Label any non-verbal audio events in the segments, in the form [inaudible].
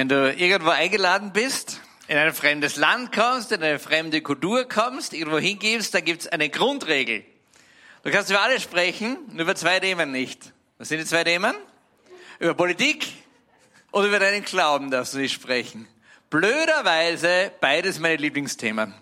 Wenn du irgendwo eingeladen bist, in ein fremdes Land kommst, in eine fremde Kultur kommst, irgendwo hingibst, da gibt's eine Grundregel. Du kannst über alles sprechen, nur über zwei Themen nicht. Was sind die zwei Themen? Über Politik und über deinen Glauben darfst du nicht sprechen. Blöderweise beides meine Lieblingsthemen.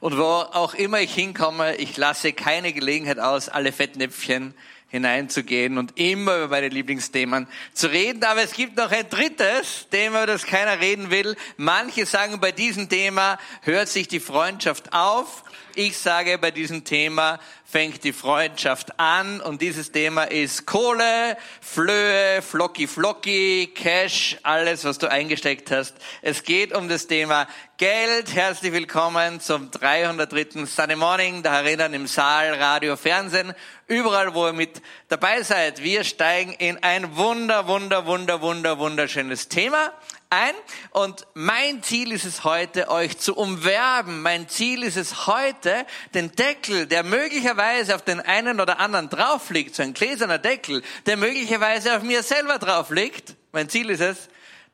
Und wo auch immer ich hinkomme, ich lasse keine Gelegenheit aus, alle Fettnäpfchen hineinzugehen und immer über meine Lieblingsthemen zu reden. Aber es gibt noch ein drittes Thema, das keiner reden will. Manche sagen, bei diesem Thema hört sich die Freundschaft auf. Ich sage, bei diesem Thema fängt die Freundschaft an und dieses Thema ist Kohle, Flöhe, Flocki Flocki, Cash, alles, was du eingesteckt hast. Es geht um das Thema Geld. Herzlich willkommen zum 303. Sunday Morning, da erinnern im Saal, Radio, Fernsehen, überall, wo ihr mit dabei seid. Wir steigen in ein wunder, wunder, wunder, wunder, wunderschönes Thema ein. Und mein Ziel ist es heute, euch zu umwerben. Mein Ziel ist es heute, den Deckel, der möglicherweise auf den einen oder anderen drauf liegt, so ein gläserner Deckel, der möglicherweise auf mir selber drauf liegt. Mein Ziel ist es,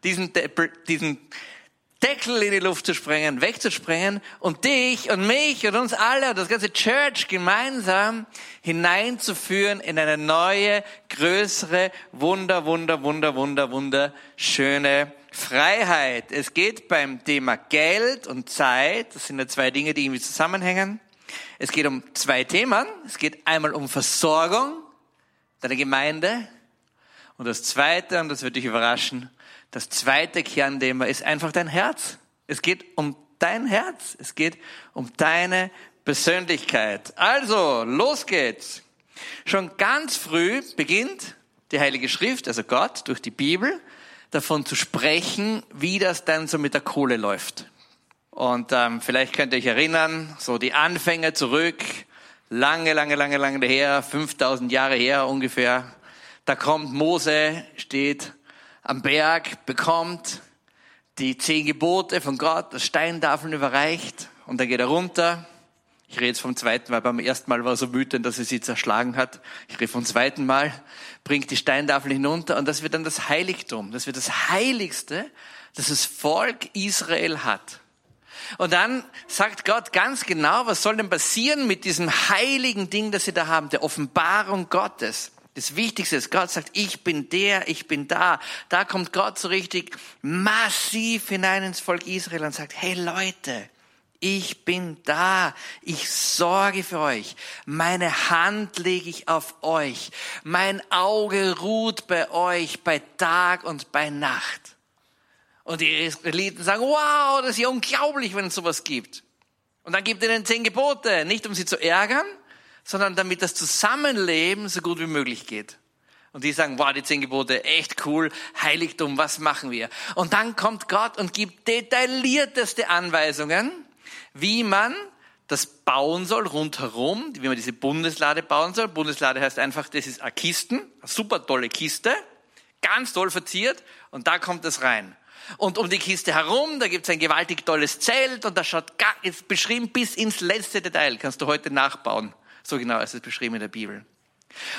diesen, diesen Deckel in die Luft zu sprengen, wegzusprengen und dich und mich und uns alle und das ganze Church gemeinsam hineinzuführen in eine neue, größere, wunder, wunder, wunder, wunder, wunderschöne Freiheit. Es geht beim Thema Geld und Zeit, das sind ja zwei Dinge, die irgendwie zusammenhängen. Es geht um zwei Themen. Es geht einmal um Versorgung deiner Gemeinde. Und das zweite, und das wird dich überraschen, das zweite Kernthema ist einfach dein Herz. Es geht um dein Herz. Es geht um deine Persönlichkeit. Also, los geht's. Schon ganz früh beginnt die Heilige Schrift, also Gott, durch die Bibel, davon zu sprechen, wie das dann so mit der Kohle läuft. Und ähm, vielleicht könnt ihr euch erinnern, so die Anfänge zurück, lange, lange, lange, lange her, 5000 Jahre her ungefähr. Da kommt Mose, steht am Berg, bekommt die zehn Gebote von Gott, das Steintafeln überreicht und dann geht er runter. Ich rede jetzt vom zweiten Mal, beim ersten Mal war er so wütend, dass er sie zerschlagen hat. Ich rede vom zweiten Mal bringt die Steintafel hinunter und das wird dann das Heiligtum. Das wird das Heiligste, das das Volk Israel hat. Und dann sagt Gott ganz genau, was soll denn passieren mit diesem heiligen Ding, das sie da haben, der Offenbarung Gottes. Das Wichtigste ist, Gott sagt, ich bin der, ich bin da. Da kommt Gott so richtig massiv hinein ins Volk Israel und sagt, hey Leute, ich bin da. Ich sorge für euch. Meine Hand lege ich auf euch. Mein Auge ruht bei euch bei Tag und bei Nacht. Und die Israeliten sagen, wow, das ist ja unglaublich, wenn es sowas gibt. Und dann gibt er den zehn Gebote, nicht um sie zu ärgern, sondern damit das Zusammenleben so gut wie möglich geht. Und die sagen, wow, die zehn Gebote, echt cool, Heiligtum, was machen wir? Und dann kommt Gott und gibt detaillierteste Anweisungen wie man das bauen soll rundherum, wie man diese Bundeslade bauen soll. Bundeslade heißt einfach, das ist eine Kisten, eine super tolle Kiste, ganz toll verziert und da kommt es rein. Und um die Kiste herum, da gibt es ein gewaltig tolles Zelt und das schaut ist beschrieben bis ins letzte Detail. Kannst du heute nachbauen. So genau ist es beschrieben in der Bibel.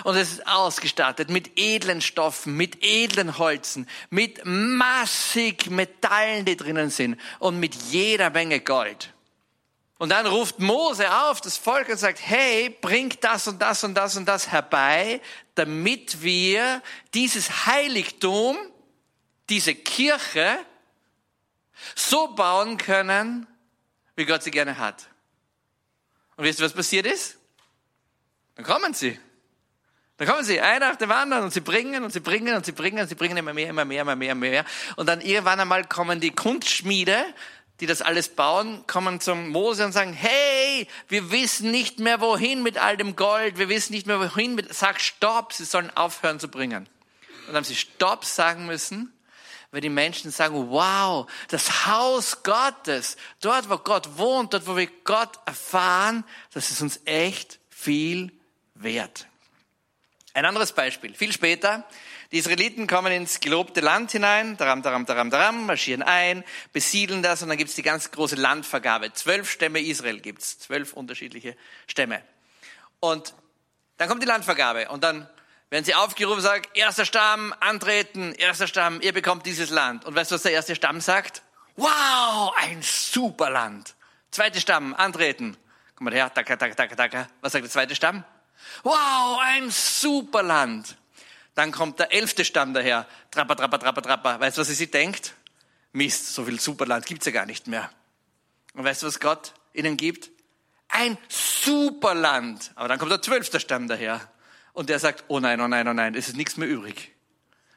Und es ist ausgestattet mit edlen Stoffen, mit edlen Holzen, mit massig Metallen, die drinnen sind und mit jeder Menge Gold. Und dann ruft Mose auf das Volk und sagt, hey, bringt das und das und das und das herbei, damit wir dieses Heiligtum, diese Kirche so bauen können, wie Gott sie gerne hat. Und wisst ihr, was passiert ist? Dann kommen sie. Dann kommen sie, einer nach dem anderen, und sie bringen, und sie bringen, und sie bringen, und sie bringen immer mehr, immer mehr, immer mehr, immer mehr. Und dann irgendwann einmal kommen die Kunstschmiede, die das alles bauen, kommen zum Mose und sagen, hey, wir wissen nicht mehr wohin mit all dem Gold, wir wissen nicht mehr wohin mit, sag Stopp, sie sollen aufhören zu bringen. Und dann haben sie Stopp sagen müssen, weil die Menschen sagen, wow, das Haus Gottes, dort wo Gott wohnt, dort wo wir Gott erfahren, das ist uns echt viel wert. Ein anderes Beispiel, viel später, die Israeliten kommen ins gelobte Land hinein, daram, daram, daram, daram, marschieren ein, besiedeln das und dann gibt's die ganz große Landvergabe. Zwölf Stämme Israel gibt's, zwölf unterschiedliche Stämme. Und dann kommt die Landvergabe und dann Werden sie aufgerufen, sagt, erster Stamm, antreten, erster Stamm, ihr bekommt dieses Land. Und weißt du, was der erste Stamm sagt? Wow, ein super Land. Zweiter Stamm, antreten. Komm mal her, taka, taka, taka, taka. Was sagt der zweite Stamm? Wow, ein super Land. Dann kommt der elfte Stamm daher. Trapper, trapper, trapper, trapper. Weißt du, was sie sich denkt? Mist, so viel Superland gibt's ja gar nicht mehr. Und weißt du, was Gott ihnen gibt? Ein Superland. Aber dann kommt der zwölfte Stamm daher. Und der sagt, oh nein, oh nein, oh nein, es ist nichts mehr übrig.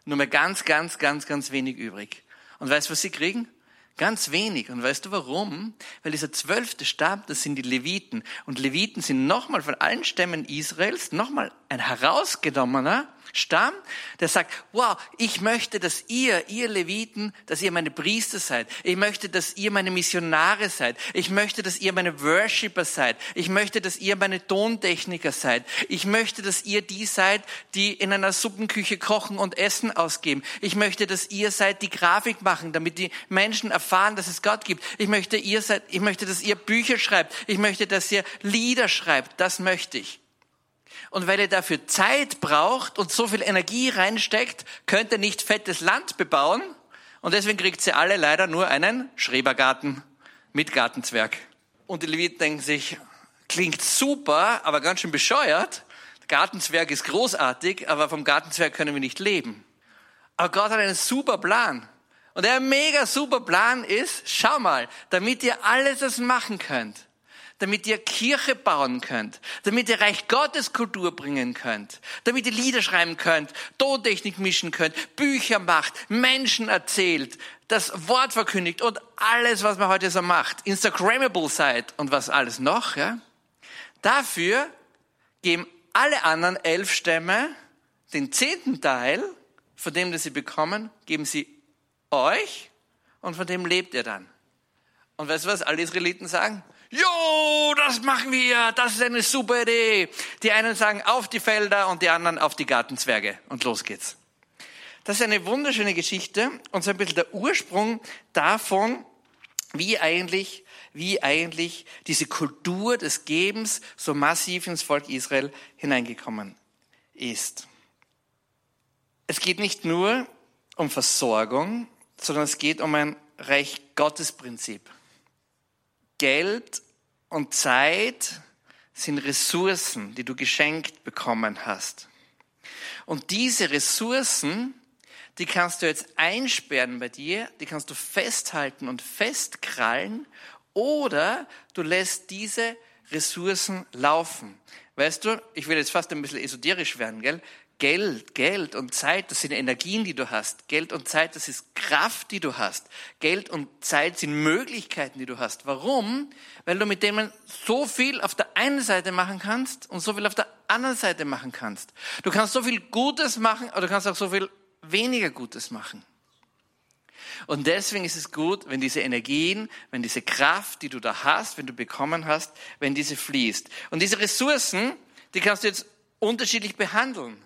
Nur mehr ganz, ganz, ganz, ganz wenig übrig. Und weißt du, was sie kriegen? Ganz wenig. Und weißt du warum? Weil dieser zwölfte Stamm, das sind die Leviten. Und Leviten sind nochmal von allen Stämmen Israels nochmal ein herausgenommener Stamm, der sagt, wow, ich möchte, dass ihr, ihr Leviten, dass ihr meine Priester seid. Ich möchte, dass ihr meine Missionare seid. Ich möchte, dass ihr meine Worshipper seid. Ich möchte, dass ihr meine Tontechniker seid. Ich möchte, dass ihr die seid, die in einer Suppenküche kochen und Essen ausgeben. Ich möchte, dass ihr seid, die Grafik machen, damit die Menschen erfahren, dass es Gott gibt. Ich möchte, ihr seid, ich möchte, dass ihr Bücher schreibt. Ich möchte, dass ihr Lieder schreibt. Das möchte ich. Und weil ihr dafür Zeit braucht und so viel Energie reinsteckt, könnt ihr nicht fettes Land bebauen. Und deswegen kriegt sie alle leider nur einen Schrebergarten mit Gartenzwerg. Und die Leviten denken sich, klingt super, aber ganz schön bescheuert. Gartenzwerg ist großartig, aber vom Gartenzwerg können wir nicht leben. Aber Gott hat einen super Plan. Und der mega super Plan ist, schau mal, damit ihr alles das machen könnt, damit ihr Kirche bauen könnt, damit ihr Reich Gottes Kultur bringen könnt, damit ihr Lieder schreiben könnt, Tontechnik mischen könnt, Bücher macht, Menschen erzählt, das Wort verkündigt und alles, was man heute so macht, Instagrammable seid und was alles noch, ja. Dafür geben alle anderen elf Stämme den zehnten Teil von dem, das sie bekommen, geben sie euch und von dem lebt ihr dann. Und weißt du, was alle Israeliten sagen? Jo, das machen wir, das ist eine super Idee. Die einen sagen auf die Felder und die anderen auf die Gartenzwerge. Und los geht's. Das ist eine wunderschöne Geschichte und so ein bisschen der Ursprung davon, wie eigentlich, wie eigentlich diese Kultur des Gebens so massiv ins Volk Israel hineingekommen ist. Es geht nicht nur um Versorgung, sondern es geht um ein Reich Gottes Prinzip. Geld und Zeit sind Ressourcen, die du geschenkt bekommen hast. Und diese Ressourcen, die kannst du jetzt einsperren bei dir, die kannst du festhalten und festkrallen oder du lässt diese Ressourcen laufen. Weißt du, ich will jetzt fast ein bisschen esoterisch werden, gell? Geld, Geld und Zeit, das sind Energien, die du hast. Geld und Zeit, das ist Kraft, die du hast. Geld und Zeit sind Möglichkeiten, die du hast. Warum? Weil du mit denen so viel auf der einen Seite machen kannst und so viel auf der anderen Seite machen kannst. Du kannst so viel Gutes machen, aber du kannst auch so viel weniger Gutes machen. Und deswegen ist es gut, wenn diese Energien, wenn diese Kraft, die du da hast, wenn du bekommen hast, wenn diese fließt. Und diese Ressourcen, die kannst du jetzt unterschiedlich behandeln.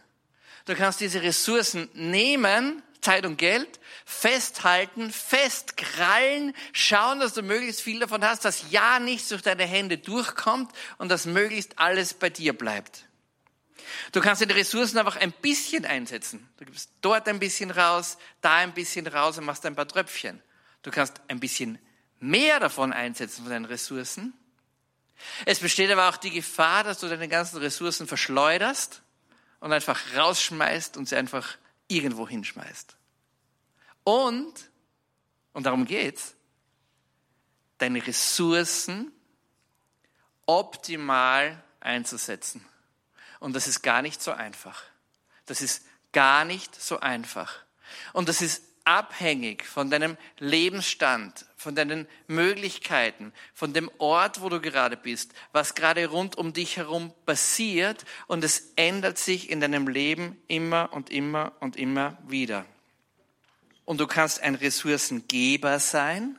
Du kannst diese Ressourcen nehmen, Zeit und Geld, festhalten, festkrallen, schauen, dass du möglichst viel davon hast, dass ja nichts durch deine Hände durchkommt und dass möglichst alles bei dir bleibt. Du kannst die Ressourcen einfach ein bisschen einsetzen. Du gibst dort ein bisschen raus, da ein bisschen raus und machst ein paar Tröpfchen. Du kannst ein bisschen mehr davon einsetzen von deinen Ressourcen. Es besteht aber auch die Gefahr, dass du deine ganzen Ressourcen verschleuderst und einfach rausschmeißt und sie einfach irgendwo hinschmeißt. Und, und darum geht's, deine Ressourcen optimal einzusetzen. Und das ist gar nicht so einfach. Das ist gar nicht so einfach. Und das ist abhängig von deinem Lebensstand, von deinen Möglichkeiten, von dem Ort, wo du gerade bist, was gerade rund um dich herum passiert und es ändert sich in deinem Leben immer und immer und immer wieder. Und du kannst ein Ressourcengeber sein,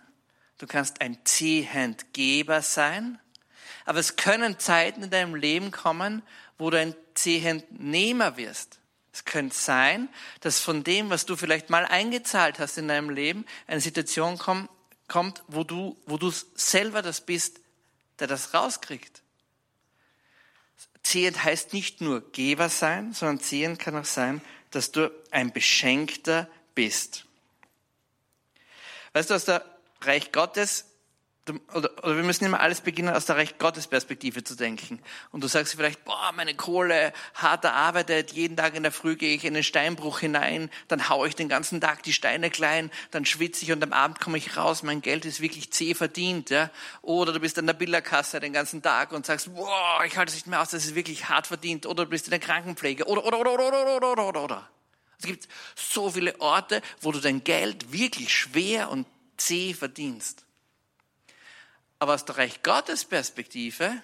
du kannst ein Zehendgeber sein, aber es können Zeiten in deinem Leben kommen, wo du ein Zehendnehmer wirst. Es könnte sein, dass von dem, was du vielleicht mal eingezahlt hast in deinem Leben, eine Situation kommt, kommt wo du, wo du selber das bist, der das rauskriegt. Zehend heißt nicht nur Geber sein, sondern Zehend kann auch sein, dass du ein Beschenkter bist. Weißt du, aus der Reich Gottes oder, oder wir müssen immer alles beginnen, aus der Recht Gottes Perspektive zu denken. Und du sagst vielleicht, boah, meine Kohle, hart erarbeitet, jeden Tag in der Früh gehe ich in den Steinbruch hinein, dann haue ich den ganzen Tag die Steine klein, dann schwitze ich und am Abend komme ich raus, mein Geld ist wirklich zäh verdient. Ja? Oder du bist an der Billerkasse den ganzen Tag und sagst, boah, ich halte es nicht mehr aus, das ist wirklich hart verdient. Oder du bist in der Krankenpflege. Oder, oder, oder, oder, oder, oder, oder, oder. Es gibt so viele Orte, wo du dein Geld wirklich schwer und zäh verdienst. Aber aus der Reich Gottes Perspektive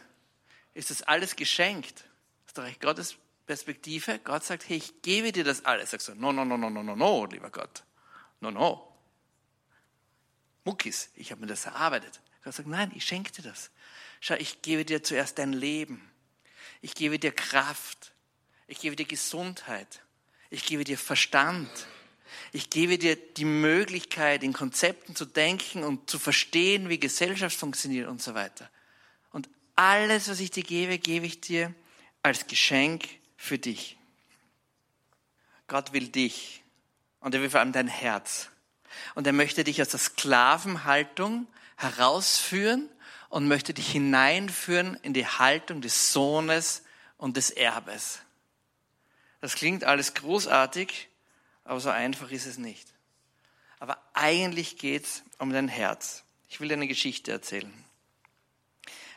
ist das alles geschenkt. Aus der Reich Gottes Perspektive, Gott sagt, hey, ich gebe dir das alles. Sagst du, no, no, no, no, no, no, no, lieber Gott. No, no. Muckis, ich habe mir das erarbeitet. Gott sagt, nein, ich schenke dir das. Schau, ich gebe dir zuerst dein Leben. Ich gebe dir Kraft. Ich gebe dir Gesundheit. Ich gebe dir Verstand. Ich gebe dir die Möglichkeit, in Konzepten zu denken und zu verstehen, wie Gesellschaft funktioniert und so weiter. Und alles, was ich dir gebe, gebe ich dir als Geschenk für dich. Gott will dich und er will vor allem dein Herz. Und er möchte dich aus der Sklavenhaltung herausführen und möchte dich hineinführen in die Haltung des Sohnes und des Erbes. Das klingt alles großartig, aber so einfach ist es nicht. Aber eigentlich geht es um dein Herz. Ich will dir eine Geschichte erzählen.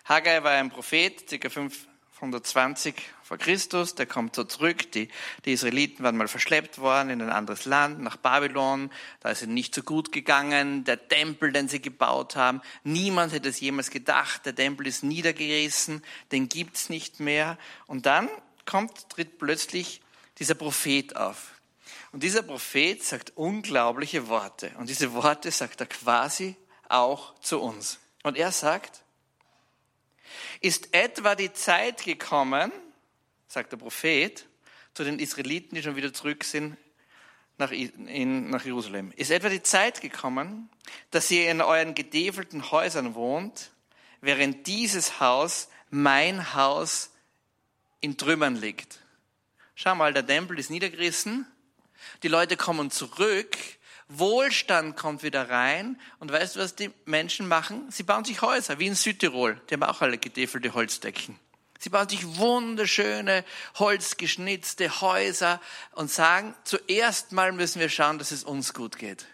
Haggai war ein Prophet, ca. 520 vor Christus, der kommt so zurück. Die, die Israeliten waren mal verschleppt worden in ein anderes Land, nach Babylon. Da ist es nicht so gut gegangen. Der Tempel, den sie gebaut haben, niemand hätte es jemals gedacht. Der Tempel ist niedergerissen, den gibt's nicht mehr. Und dann kommt, tritt plötzlich dieser Prophet auf. Und dieser Prophet sagt unglaubliche Worte. Und diese Worte sagt er quasi auch zu uns. Und er sagt, ist etwa die Zeit gekommen, sagt der Prophet, zu den Israeliten, die schon wieder zurück sind nach, in, nach Jerusalem. Ist etwa die Zeit gekommen, dass ihr in euren gedevelten Häusern wohnt, während dieses Haus, mein Haus, in Trümmern liegt? Schau mal, der Tempel ist niedergerissen, die Leute kommen zurück, Wohlstand kommt wieder rein und weißt du, was die Menschen machen? Sie bauen sich Häuser, wie in Südtirol. Die haben auch alle getäfelte Holzdecken. Sie bauen sich wunderschöne, holzgeschnitzte Häuser und sagen, zuerst mal müssen wir schauen, dass es uns gut geht.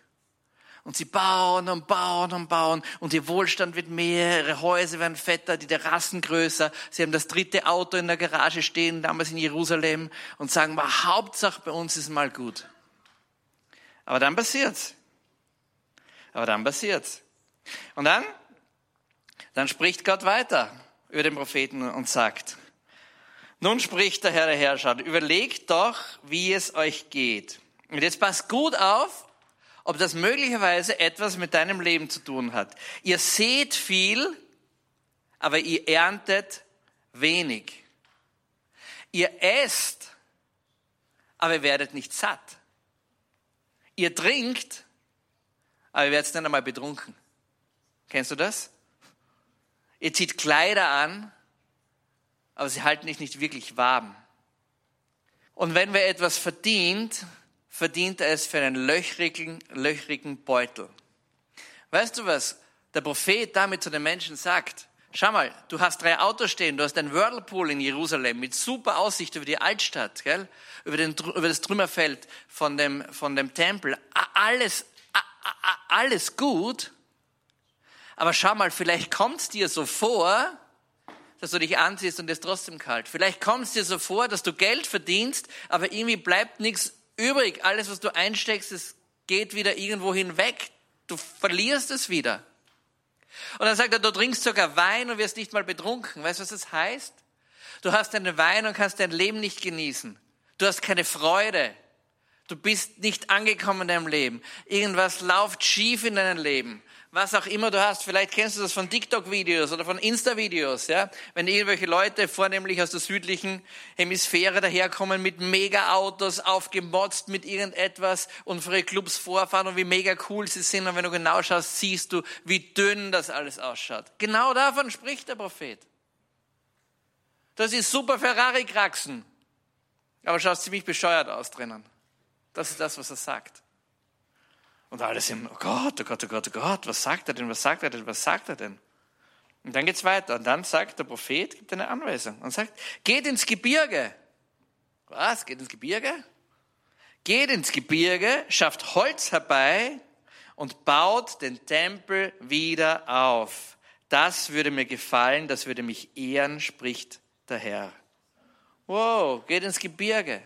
Und sie bauen und bauen und bauen und ihr Wohlstand wird mehr, ihre Häuser werden fetter, die Terrassen größer. Sie haben das dritte Auto in der Garage stehen, damals in Jerusalem und sagen, mal, Hauptsache bei uns ist mal gut. Aber dann passiert's. Aber dann passiert's. Und dann, dann spricht Gott weiter über den Propheten und sagt, nun spricht der Herr der Herrscher, überlegt doch, wie es euch geht. Und jetzt passt gut auf, ob das möglicherweise etwas mit deinem Leben zu tun hat. Ihr seht viel, aber ihr erntet wenig. Ihr esst, aber ihr werdet nicht satt. Ihr trinkt, aber ihr werdet nicht einmal betrunken. Kennst du das? Ihr zieht Kleider an, aber sie halten dich nicht wirklich warm. Und wenn wer etwas verdient, verdient er es für einen löchrigen, löchrigen Beutel. Weißt du was der Prophet damit zu den Menschen sagt? Schau mal, du hast drei Autos stehen, du hast ein Whirlpool in Jerusalem mit super Aussicht über die Altstadt, gell? Über, den, über das Trümmerfeld von dem, von dem Tempel. Alles, alles gut. Aber schau mal, vielleicht kommt es dir so vor, dass du dich anziehst und es trotzdem kalt. Vielleicht kommt es dir so vor, dass du Geld verdienst, aber irgendwie bleibt nichts übrig. Alles, was du einsteckst, es geht wieder irgendwo hinweg. Du verlierst es wieder. Und dann sagt er, du trinkst sogar Wein und wirst nicht mal betrunken. Weißt du, was das heißt? Du hast einen Wein und kannst dein Leben nicht genießen. Du hast keine Freude. Du bist nicht angekommen in deinem Leben. Irgendwas läuft schief in deinem Leben was auch immer du hast. Vielleicht kennst du das von TikTok-Videos oder von Insta-Videos, ja. Wenn irgendwelche Leute vornehmlich aus der südlichen Hemisphäre daherkommen mit Mega-Autos, aufgemotzt mit irgendetwas und ihre Clubs vorfahren und wie mega cool sie sind. Und wenn du genau schaust, siehst du, wie dünn das alles ausschaut. Genau davon spricht der Prophet. Das ist super Ferrari-Kraxen. Aber schaut ziemlich bescheuert aus drinnen. Das ist das, was er sagt. Und alle sind, oh Gott, oh Gott, oh Gott, oh Gott, was sagt er denn, was sagt er denn, was sagt er denn? Und dann geht's weiter. Und dann sagt der Prophet, gibt eine Anweisung und sagt, geht ins Gebirge. Was? Geht ins Gebirge? Geht ins Gebirge, schafft Holz herbei und baut den Tempel wieder auf. Das würde mir gefallen, das würde mich ehren, spricht der Herr. Wow, geht ins Gebirge.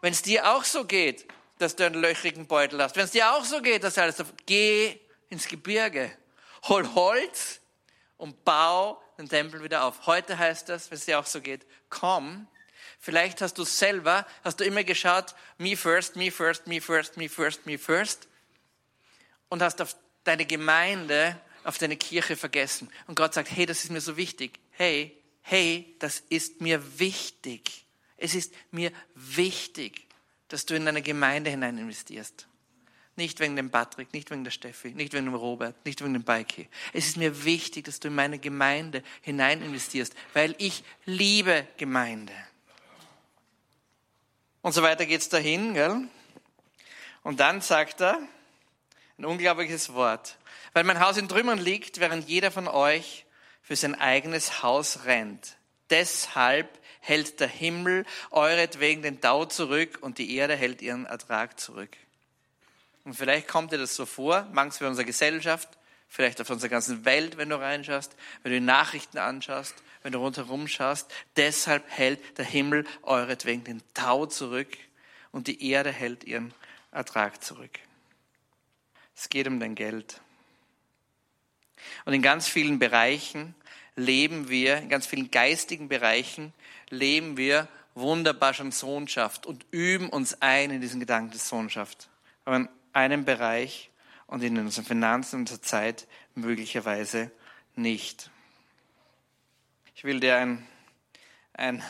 Wenn es dir auch so geht, dass du einen löchrigen Beutel hast, wenn es dir auch so geht, dass alles, geh ins Gebirge, hol Holz und bau den Tempel wieder auf. Heute heißt das, wenn es dir auch so geht, komm. Vielleicht hast du selber, hast du immer geschaut, me first, me first, me first, me first, me first und hast auf deine Gemeinde, auf deine Kirche vergessen. Und Gott sagt, hey, das ist mir so wichtig. Hey, hey, das ist mir wichtig. Es ist mir wichtig, dass du in deine Gemeinde hinein investierst. Nicht wegen dem Patrick, nicht wegen der Steffi, nicht wegen dem Robert, nicht wegen dem Beiki. Es ist mir wichtig, dass du in meine Gemeinde hinein investierst, weil ich liebe Gemeinde. Und so weiter geht's dahin, gell? Und dann sagt er, ein unglaubliches Wort. Weil mein Haus in Trümmern liegt, während jeder von euch für sein eigenes Haus rennt. Deshalb hält der Himmel euretwegen den Tau zurück und die Erde hält ihren Ertrag zurück. Und vielleicht kommt dir das so vor, manchmal für unsere Gesellschaft, vielleicht auf unserer ganzen Welt, wenn du reinschaust, wenn du die Nachrichten anschaust, wenn du rundherum schaust. Deshalb hält der Himmel euretwegen den Tau zurück und die Erde hält ihren Ertrag zurück. Es geht um dein Geld. Und in ganz vielen Bereichen leben wir, in ganz vielen geistigen Bereichen leben wir wunderbar schon Sohnschaft und üben uns ein in diesen Gedanken der Sohnschaft. Aber in einem Bereich und in unseren Finanzen und unserer Zeit möglicherweise nicht. Ich will dir ein, ein,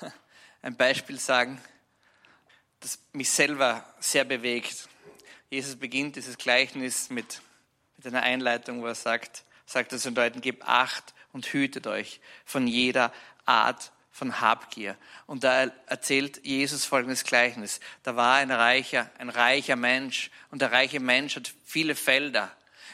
[laughs] ein Beispiel sagen, das mich selber sehr bewegt. Jesus beginnt dieses Gleichnis mit, mit einer Einleitung, wo er sagt, sagt es den Leuten, gebt Acht und hütet euch von jeder Art von Habgier. Und da erzählt Jesus folgendes Gleichnis. Da war ein reicher, ein reicher Mensch und der reiche Mensch hat viele Felder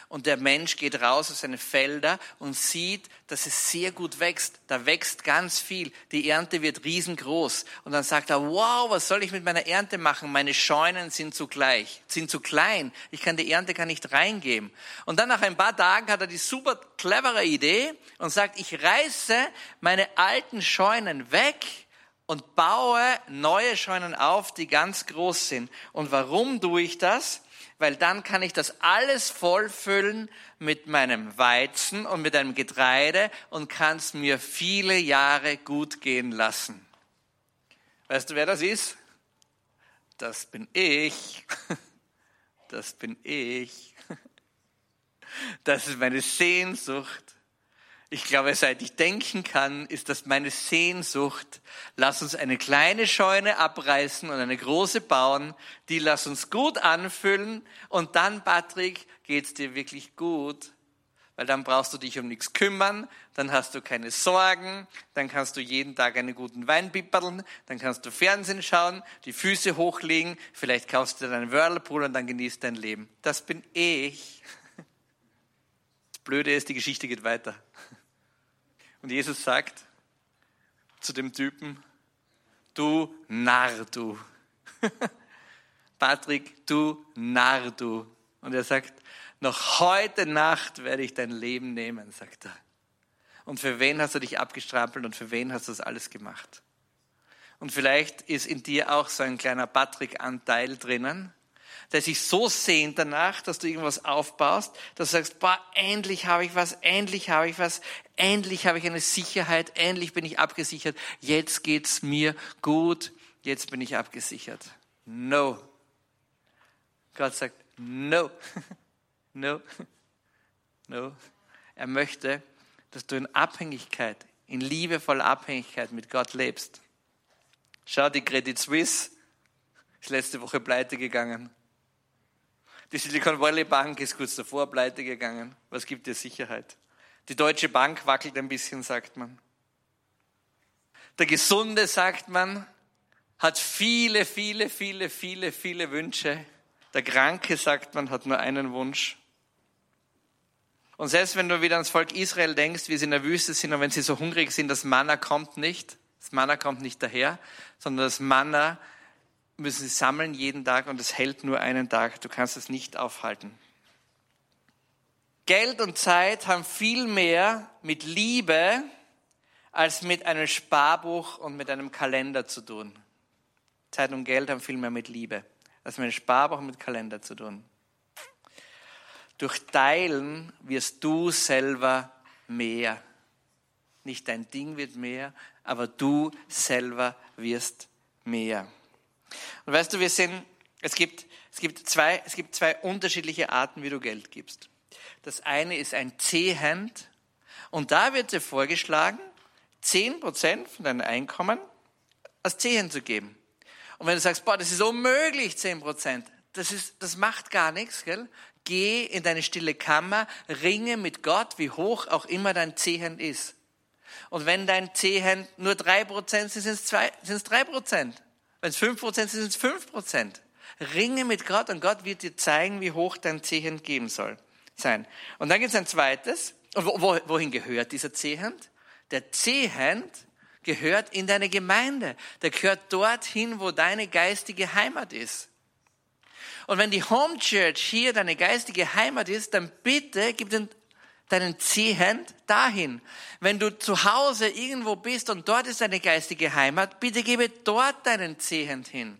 und der Mensch geht raus auf seine Felder und sieht, dass es sehr gut wächst. Da wächst ganz viel. Die Ernte wird riesengroß. Und dann sagt er, wow, was soll ich mit meiner Ernte machen? Meine Scheunen sind zu gleich, sind zu klein. Ich kann die Ernte gar nicht reingeben. Und dann nach ein paar Tagen hat er die super clevere Idee und sagt, ich reiße meine alten Scheunen weg und baue neue Scheunen auf, die ganz groß sind. Und warum tue ich das? Weil dann kann ich das alles vollfüllen mit meinem Weizen und mit einem Getreide und kann es mir viele Jahre gut gehen lassen. Weißt du, wer das ist? Das bin ich. [laughs] Das bin ich. [laughs] Das ist meine Sehnsucht ich glaube, seit ich denken kann, ist das meine Sehnsucht. Lass uns eine kleine Scheune abreißen und eine große bauen. Die lass uns gut anfüllen. Und dann, Patrick, geht's dir wirklich gut. Weil dann brauchst du dich um nichts kümmern. Dann hast du keine Sorgen. Dann kannst du jeden Tag einen guten Wein bipperln. Dann kannst du Fernsehen schauen, die Füße hochlegen. Vielleicht kaufst du dir einen Whirlpool und dann genießt dein Leben. Das bin ich. Das Blöde ist, die Geschichte geht weiter. Und Jesus sagt zu dem Typen, du Narr, du. [laughs] Patrick, du Narr, du. Und er sagt, noch heute Nacht werde ich dein Leben nehmen, sagt er. Und für wen hast du dich abgestrampelt und für wen hast du das alles gemacht? Und vielleicht ist in dir auch so ein kleiner Patrick-Anteil drinnen, der sich so sehnt danach, dass du irgendwas aufbaust, dass du sagst, boah, endlich habe ich was, endlich habe ich was, endlich habe ich eine Sicherheit, endlich bin ich abgesichert, jetzt geht's mir gut, jetzt bin ich abgesichert. No. Gott sagt, no, [laughs] no, [laughs] no. Er möchte, dass du in Abhängigkeit, in liebevoller Abhängigkeit mit Gott lebst. Schau, die Credit Suisse ist letzte Woche pleite gegangen. Die Silicon Valley Bank ist kurz davor pleite gegangen. Was gibt dir Sicherheit? Die Deutsche Bank wackelt ein bisschen, sagt man. Der Gesunde, sagt man, hat viele, viele, viele, viele, viele Wünsche. Der Kranke, sagt man, hat nur einen Wunsch. Und selbst wenn du wieder ans Volk Israel denkst, wie sie in der Wüste sind und wenn sie so hungrig sind, das Manna kommt nicht. Das Manna kommt nicht daher, sondern das Manna müssen sie sammeln jeden Tag und es hält nur einen Tag. Du kannst es nicht aufhalten. Geld und Zeit haben viel mehr mit Liebe als mit einem Sparbuch und mit einem Kalender zu tun. Zeit und Geld haben viel mehr mit Liebe als mit einem Sparbuch und mit Kalender zu tun. Durch Teilen wirst du selber mehr. Nicht dein Ding wird mehr, aber du selber wirst mehr. Und weißt du, wir sind, es gibt, es gibt zwei, es gibt zwei unterschiedliche Arten, wie du Geld gibst. Das eine ist ein Zehend und da wird dir vorgeschlagen, 10% von deinem Einkommen als Zehend zu geben. Und wenn du sagst, boah, das ist unmöglich, 10%, das, ist, das macht gar nichts, gell? Geh in deine stille Kammer, ringe mit Gott, wie hoch auch immer dein Zehend ist. Und wenn dein Zehend nur 3% sind, sind sind es 3%. Wenn es 5% sind, sind es 5%. Ringe mit Gott und Gott wird dir zeigen, wie hoch dein Zehend geben soll sein. Und dann gibt es ein zweites. Und wo, wohin gehört dieser Zehend? Der Zehend gehört in deine Gemeinde. Der gehört dorthin, wo deine geistige Heimat ist. Und wenn die Home Church hier deine geistige Heimat ist, dann bitte gib den, deinen Zehend dahin. Wenn du zu Hause irgendwo bist und dort ist deine geistige Heimat, bitte gebe dort deinen Zehend hin.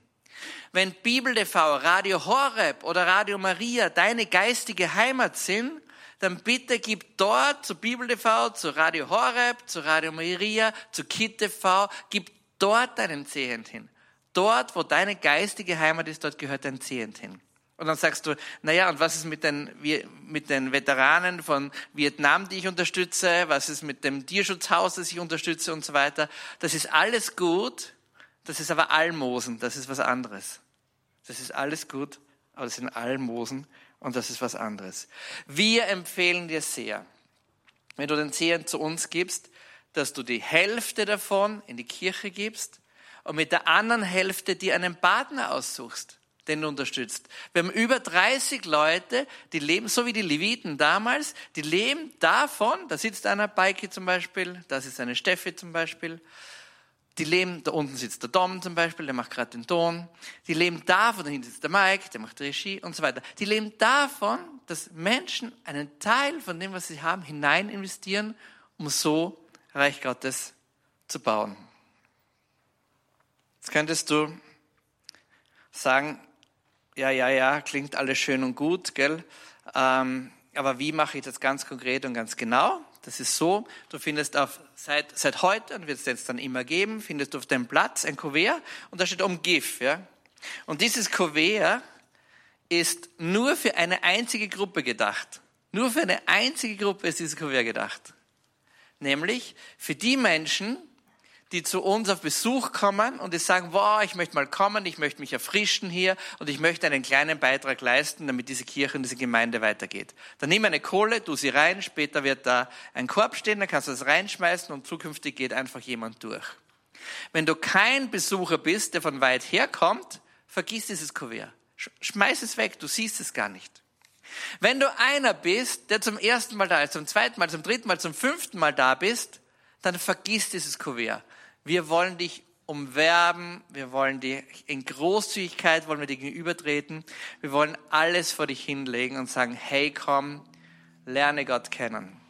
Wenn Bibel TV, Radio Horeb oder Radio Maria deine geistige Heimat sind, dann bitte gib dort zu Bibel TV, zu Radio Horeb, zu Radio Maria, zu Kit TV, gib dort deinen Zehend hin. Dort, wo deine geistige Heimat ist, dort gehört dein Zehend hin. Und dann sagst du, naja, und was ist mit den, mit den Veteranen von Vietnam, die ich unterstütze? Was ist mit dem Tierschutzhaus, das ich unterstütze und so weiter? Das ist alles gut. Das ist aber Almosen. Das ist was anderes. Das ist alles gut, aber das sind Almosen und das ist was anderes. Wir empfehlen dir sehr, wenn du den Zehn zu uns gibst, dass du die Hälfte davon in die Kirche gibst und mit der anderen Hälfte dir einen Partner aussuchst den du unterstützt. Wir haben über 30 Leute, die leben, so wie die Leviten damals, die leben davon, da sitzt einer Beike zum Beispiel, da sitzt eine Steffi zum Beispiel, die leben, da unten sitzt der Dom zum Beispiel, der macht gerade den Ton, die leben davon, da hinten sitzt der Mike, der macht Regie und so weiter. Die leben davon, dass Menschen einen Teil von dem, was sie haben, hinein investieren, um so Reich Gottes zu bauen. Jetzt könntest du sagen, ja, ja, ja, klingt alles schön und gut, gell? Ähm, aber wie mache ich das ganz konkret und ganz genau? Das ist so, du findest auf, seit, seit heute, und wird es jetzt dann immer geben, findest du auf dem Platz ein Kuvert und da steht um GIF, ja? Und dieses Kuvert ist nur für eine einzige Gruppe gedacht. Nur für eine einzige Gruppe ist dieses Kuvert gedacht. Nämlich für die Menschen, die zu uns auf Besuch kommen und die sagen, wow, ich möchte mal kommen, ich möchte mich erfrischen hier und ich möchte einen kleinen Beitrag leisten, damit diese Kirche und diese Gemeinde weitergeht. Dann nimm eine Kohle, tu sie rein, später wird da ein Korb stehen, dann kannst du das reinschmeißen und zukünftig geht einfach jemand durch. Wenn du kein Besucher bist, der von weit her kommt, vergiss dieses Kuvert. Schmeiß es weg, du siehst es gar nicht. Wenn du einer bist, der zum ersten Mal da ist, zum zweiten Mal, zum dritten Mal, zum fünften Mal da bist, dann vergiss dieses Kuvert. Wir wollen dich umwerben, wir wollen dir in Großzügigkeit, wollen wir dir gegenübertreten, wir wollen alles vor dich hinlegen und sagen, hey komm, lerne Gott kennen.